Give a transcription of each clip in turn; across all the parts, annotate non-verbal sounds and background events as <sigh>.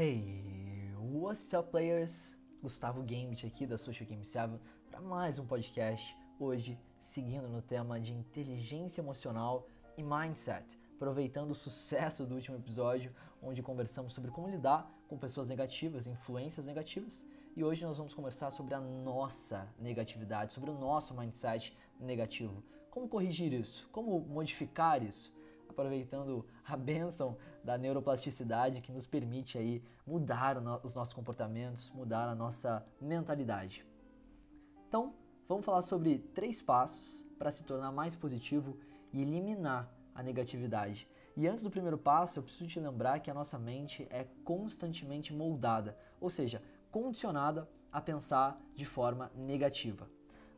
Hey, what's up players? Gustavo Gambit aqui da Social Game 7 para mais um podcast. Hoje, seguindo no tema de inteligência emocional e mindset, aproveitando o sucesso do último episódio, onde conversamos sobre como lidar com pessoas negativas, influências negativas. E hoje nós vamos conversar sobre a nossa negatividade, sobre o nosso mindset negativo. Como corrigir isso? Como modificar isso? aproveitando a bênção da neuroplasticidade que nos permite aí mudar os nossos comportamentos, mudar a nossa mentalidade. Então, vamos falar sobre três passos para se tornar mais positivo e eliminar a negatividade. E antes do primeiro passo, eu preciso te lembrar que a nossa mente é constantemente moldada, ou seja, condicionada a pensar de forma negativa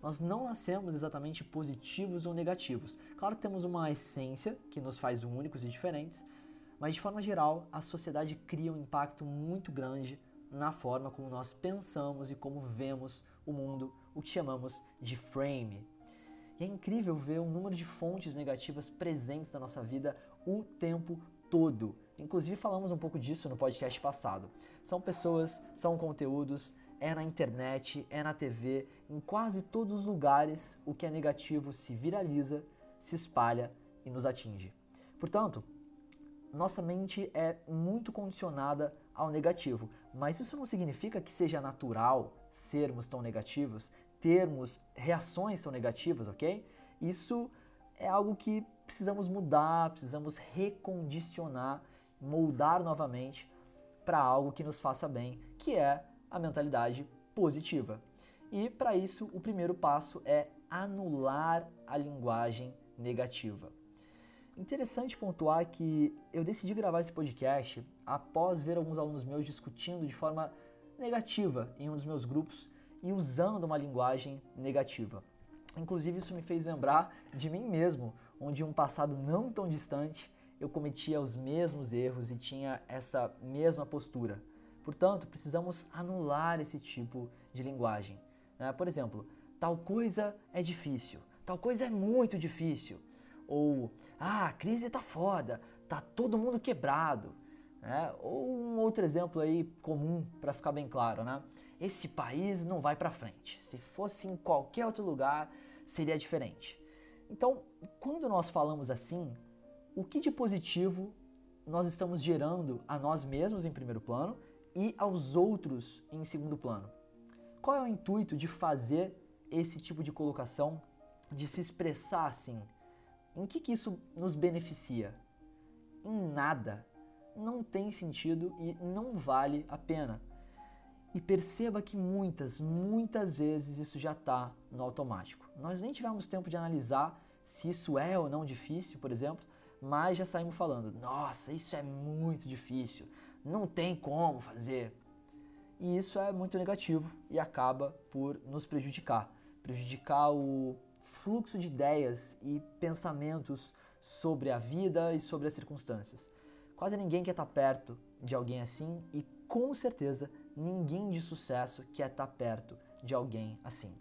nós não nascemos exatamente positivos ou negativos. Claro que temos uma essência que nos faz únicos e diferentes, mas de forma geral, a sociedade cria um impacto muito grande na forma como nós pensamos e como vemos o mundo, o que chamamos de frame. E é incrível ver o número de fontes negativas presentes na nossa vida o tempo todo. Inclusive falamos um pouco disso no podcast passado. São pessoas, são conteúdos, é na internet, é na TV, em quase todos os lugares o que é negativo se viraliza, se espalha e nos atinge. Portanto, nossa mente é muito condicionada ao negativo, mas isso não significa que seja natural sermos tão negativos, termos reações tão negativas, ok? Isso é algo que precisamos mudar, precisamos recondicionar, moldar novamente para algo que nos faça bem, que é a mentalidade positiva. E para isso, o primeiro passo é anular a linguagem negativa. Interessante pontuar que eu decidi gravar esse podcast após ver alguns alunos meus discutindo de forma negativa em um dos meus grupos e usando uma linguagem negativa. Inclusive, isso me fez lembrar de mim mesmo, onde em um passado não tão distante eu cometia os mesmos erros e tinha essa mesma postura. Portanto, precisamos anular esse tipo de linguagem. Né? Por exemplo, tal coisa é difícil, tal coisa é muito difícil. Ou, ah, a crise tá foda, tá todo mundo quebrado. Né? Ou um outro exemplo aí comum para ficar bem claro, né? Esse país não vai para frente. Se fosse em qualquer outro lugar, seria diferente. Então, quando nós falamos assim, o que de positivo nós estamos gerando a nós mesmos em primeiro plano e aos outros em segundo plano. Qual é o intuito de fazer esse tipo de colocação, de se expressar assim? Em que, que isso nos beneficia? Em nada. Não tem sentido e não vale a pena. E perceba que muitas, muitas vezes isso já está no automático. Nós nem tivemos tempo de analisar se isso é ou não difícil, por exemplo, mas já saímos falando: nossa, isso é muito difícil, não tem como fazer. E isso é muito negativo e acaba por nos prejudicar prejudicar o fluxo de ideias e pensamentos sobre a vida e sobre as circunstâncias. Quase ninguém quer estar perto de alguém assim e com certeza ninguém de sucesso quer estar perto de alguém assim.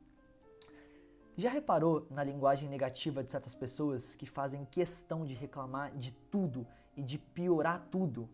Já reparou na linguagem negativa de certas pessoas que fazem questão de reclamar de tudo e de piorar tudo?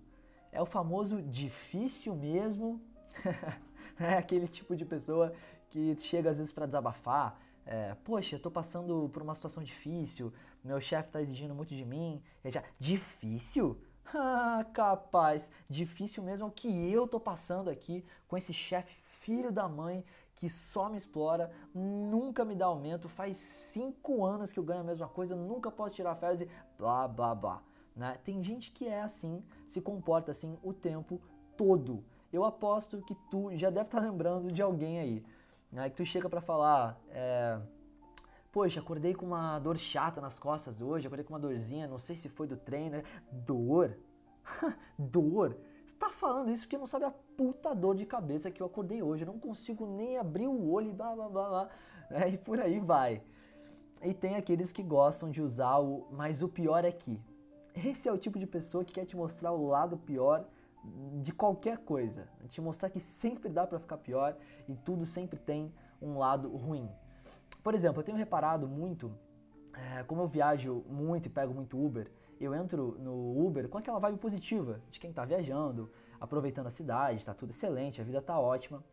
É o famoso difícil mesmo. <laughs> é aquele tipo de pessoa que chega às vezes para desabafar. É, Poxa, eu tô passando por uma situação difícil, meu chefe tá exigindo muito de mim. E já, difícil? <laughs> Ah, capaz, difícil mesmo é o que eu tô passando aqui com esse chefe filho da mãe que só me explora, nunca me dá aumento, faz cinco anos que eu ganho a mesma coisa, nunca posso tirar férias e blá blá blá. Né? Tem gente que é assim, se comporta assim o tempo todo. Eu aposto que tu já deve estar tá lembrando de alguém aí, né? Que tu chega para falar, é, Poxa, acordei com uma dor chata nas costas hoje, acordei com uma dorzinha, não sei se foi do treino. Dor? <laughs> dor? Você tá falando isso porque não sabe a puta dor de cabeça que eu acordei hoje. Eu não consigo nem abrir o olho e blá blá blá blá. É, e por aí vai. E tem aqueles que gostam de usar o mas o pior é que. Esse é o tipo de pessoa que quer te mostrar o lado pior de qualquer coisa. Te mostrar que sempre dá para ficar pior e tudo sempre tem um lado ruim. Por exemplo, eu tenho reparado muito, é, como eu viajo muito e pego muito Uber, eu entro no Uber com aquela vibe positiva de quem está viajando, aproveitando a cidade, está tudo excelente, a vida está ótima.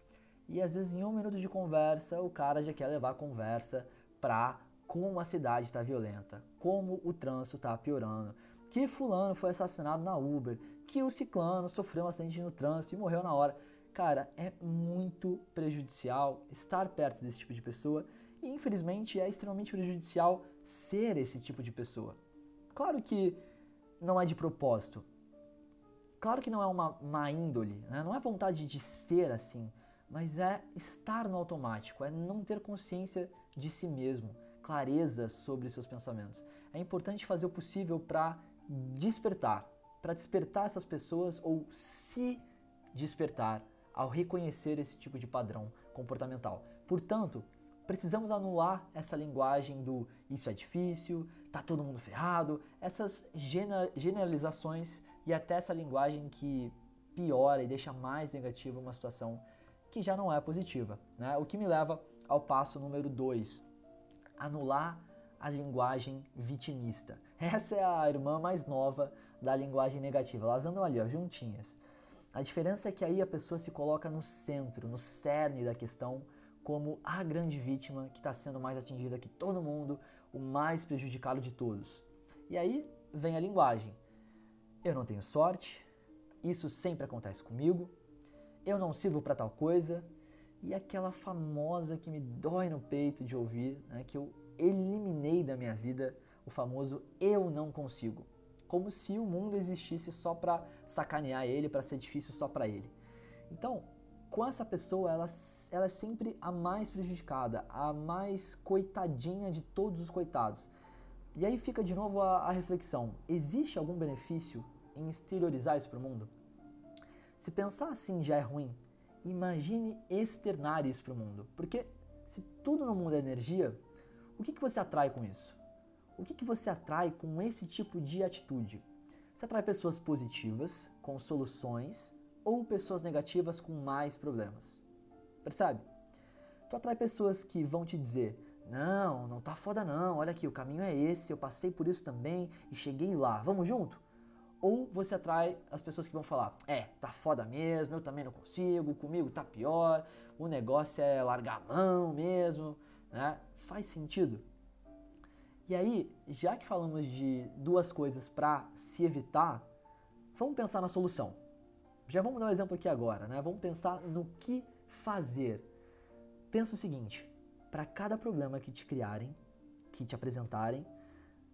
E às vezes em um minuto de conversa, o cara já quer levar a conversa para como a cidade está violenta, como o trânsito está piorando, que fulano foi assassinado na Uber, que o ciclano sofreu um acidente no trânsito e morreu na hora. Cara, é muito prejudicial estar perto desse tipo de pessoa e infelizmente é extremamente prejudicial ser esse tipo de pessoa. Claro que não é de propósito. Claro que não é uma má índole, né? não é vontade de ser assim, mas é estar no automático, é não ter consciência de si mesmo, clareza sobre seus pensamentos. É importante fazer o possível para despertar, para despertar essas pessoas ou se despertar ao reconhecer esse tipo de padrão comportamental. Portanto, precisamos anular essa linguagem do isso é difícil, tá todo mundo ferrado, essas generalizações e até essa linguagem que piora e deixa mais negativa uma situação que já não é positiva. Né? O que me leva ao passo número 2, anular a linguagem vitimista. Essa é a irmã mais nova da linguagem negativa. Elas andam ali, ó, juntinhas. A diferença é que aí a pessoa se coloca no centro, no cerne da questão, como a grande vítima que está sendo mais atingida que todo mundo, o mais prejudicado de todos. E aí vem a linguagem. Eu não tenho sorte, isso sempre acontece comigo, eu não sirvo para tal coisa, e aquela famosa que me dói no peito de ouvir, né, que eu eliminei da minha vida, o famoso eu não consigo. Como se o mundo existisse só para sacanear ele, para ser difícil só para ele. Então, com essa pessoa, ela, ela é sempre a mais prejudicada, a mais coitadinha de todos os coitados. E aí fica de novo a, a reflexão: existe algum benefício em exteriorizar isso para o mundo? Se pensar assim já é ruim, imagine externar isso para o mundo. Porque se tudo no mundo é energia, o que, que você atrai com isso? O que, que você atrai com esse tipo de atitude? Você atrai pessoas positivas, com soluções, ou pessoas negativas com mais problemas. Percebe? Tu atrai pessoas que vão te dizer: Não, não tá foda não, olha aqui, o caminho é esse, eu passei por isso também e cheguei lá, vamos junto? Ou você atrai as pessoas que vão falar: é, tá foda mesmo, eu também não consigo, comigo tá pior, o negócio é largar a mão mesmo, né? Faz sentido? E aí, já que falamos de duas coisas para se evitar, vamos pensar na solução. Já vamos dar um exemplo aqui agora, né? Vamos pensar no que fazer. Pensa o seguinte: para cada problema que te criarem, que te apresentarem,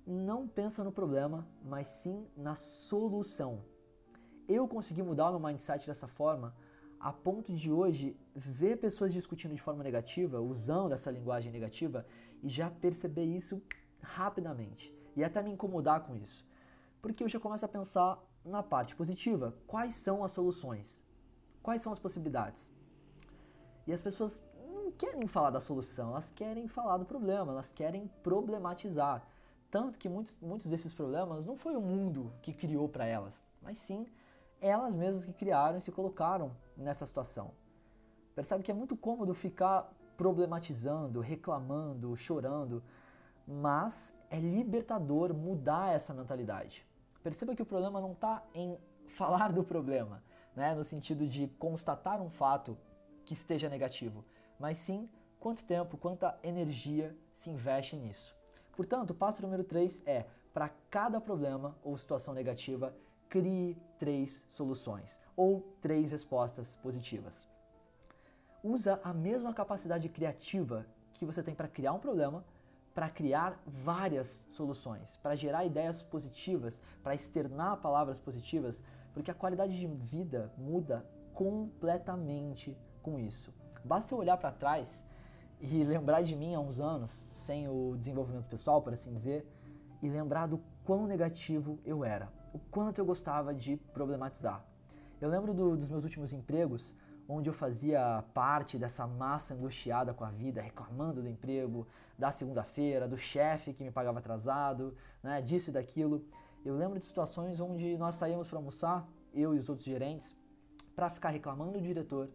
não pensa no problema, mas sim na solução. Eu consegui mudar o meu mindset dessa forma a ponto de hoje ver pessoas discutindo de forma negativa, usando essa linguagem negativa e já perceber isso rapidamente e até me incomodar com isso. Porque eu já começo a pensar na parte positiva, quais são as soluções? Quais são as possibilidades? E as pessoas não querem falar da solução, elas querem falar do problema, elas querem problematizar. Tanto que muitos, muitos desses problemas não foi o mundo que criou para elas, mas sim elas mesmas que criaram e se colocaram nessa situação. Percebe que é muito cômodo ficar problematizando, reclamando, chorando, mas é libertador mudar essa mentalidade. Perceba que o problema não está em falar do problema, né, no sentido de constatar um fato que esteja negativo, mas sim quanto tempo, quanta energia se investe nisso. Portanto, o passo número 3 é: para cada problema ou situação negativa, crie três soluções ou três respostas positivas. Usa a mesma capacidade criativa que você tem para criar um problema para criar várias soluções, para gerar ideias positivas, para externar palavras positivas, porque a qualidade de vida muda completamente com isso. Basta olhar para trás e lembrar de mim há uns anos, sem o desenvolvimento pessoal, por assim dizer, e lembrar do quão negativo eu era, o quanto eu gostava de problematizar. Eu lembro do, dos meus últimos empregos, onde eu fazia parte dessa massa angustiada com a vida, reclamando do emprego, da segunda-feira, do chefe que me pagava atrasado, né, disso e daquilo. Eu lembro de situações onde nós saíamos para almoçar, eu e os outros gerentes, para ficar reclamando do diretor,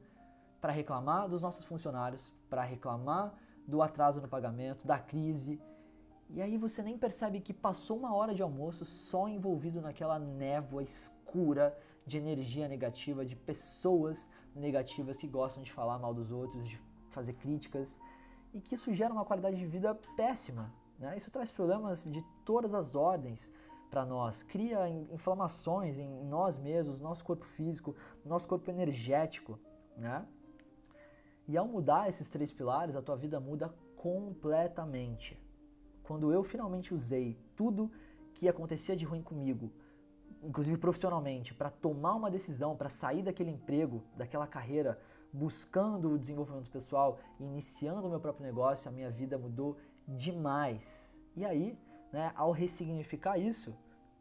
para reclamar dos nossos funcionários, para reclamar do atraso no pagamento, da crise. E aí você nem percebe que passou uma hora de almoço só envolvido naquela névoa escura de energia negativa, de pessoas negativas que gostam de falar mal dos outros, de fazer críticas, e que isso gera uma qualidade de vida péssima. Né? Isso traz problemas de todas as ordens para nós, cria inflamações em nós mesmos, nosso corpo físico, nosso corpo energético. Né? E ao mudar esses três pilares, a tua vida muda completamente. Quando eu finalmente usei tudo que acontecia de ruim comigo, inclusive profissionalmente, para tomar uma decisão, para sair daquele emprego, daquela carreira, buscando o desenvolvimento pessoal, iniciando o meu próprio negócio, a minha vida mudou demais. E aí, né, ao ressignificar isso,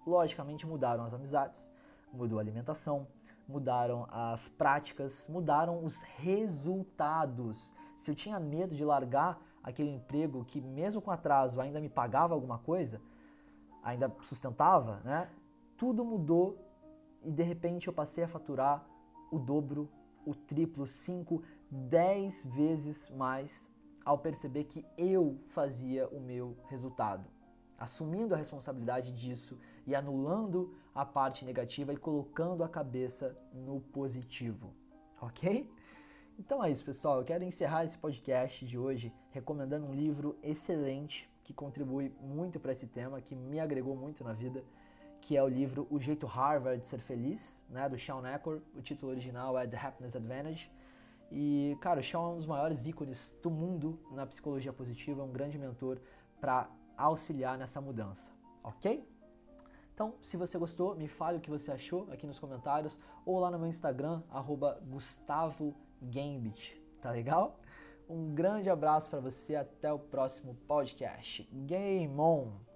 logicamente mudaram as amizades, mudou a alimentação, mudaram as práticas, mudaram os resultados. Se eu tinha medo de largar aquele emprego que mesmo com atraso ainda me pagava alguma coisa, ainda sustentava, né? Tudo mudou e de repente eu passei a faturar o dobro, o triplo, cinco, dez vezes mais ao perceber que eu fazia o meu resultado, assumindo a responsabilidade disso e anulando a parte negativa e colocando a cabeça no positivo, ok? Então é isso, pessoal. Eu quero encerrar esse podcast de hoje recomendando um livro excelente que contribui muito para esse tema, que me agregou muito na vida, que é o livro O Jeito Harvard de Ser Feliz, né, do Sean Eckhart. O título original é The Happiness Advantage. E, cara, o Sean é um dos maiores ícones do mundo na psicologia positiva, um grande mentor para auxiliar nessa mudança, ok? Então, se você gostou, me fale o que você achou aqui nos comentários ou lá no meu Instagram, GustavoGambit, tá legal? Um grande abraço para você, até o próximo podcast. Game on!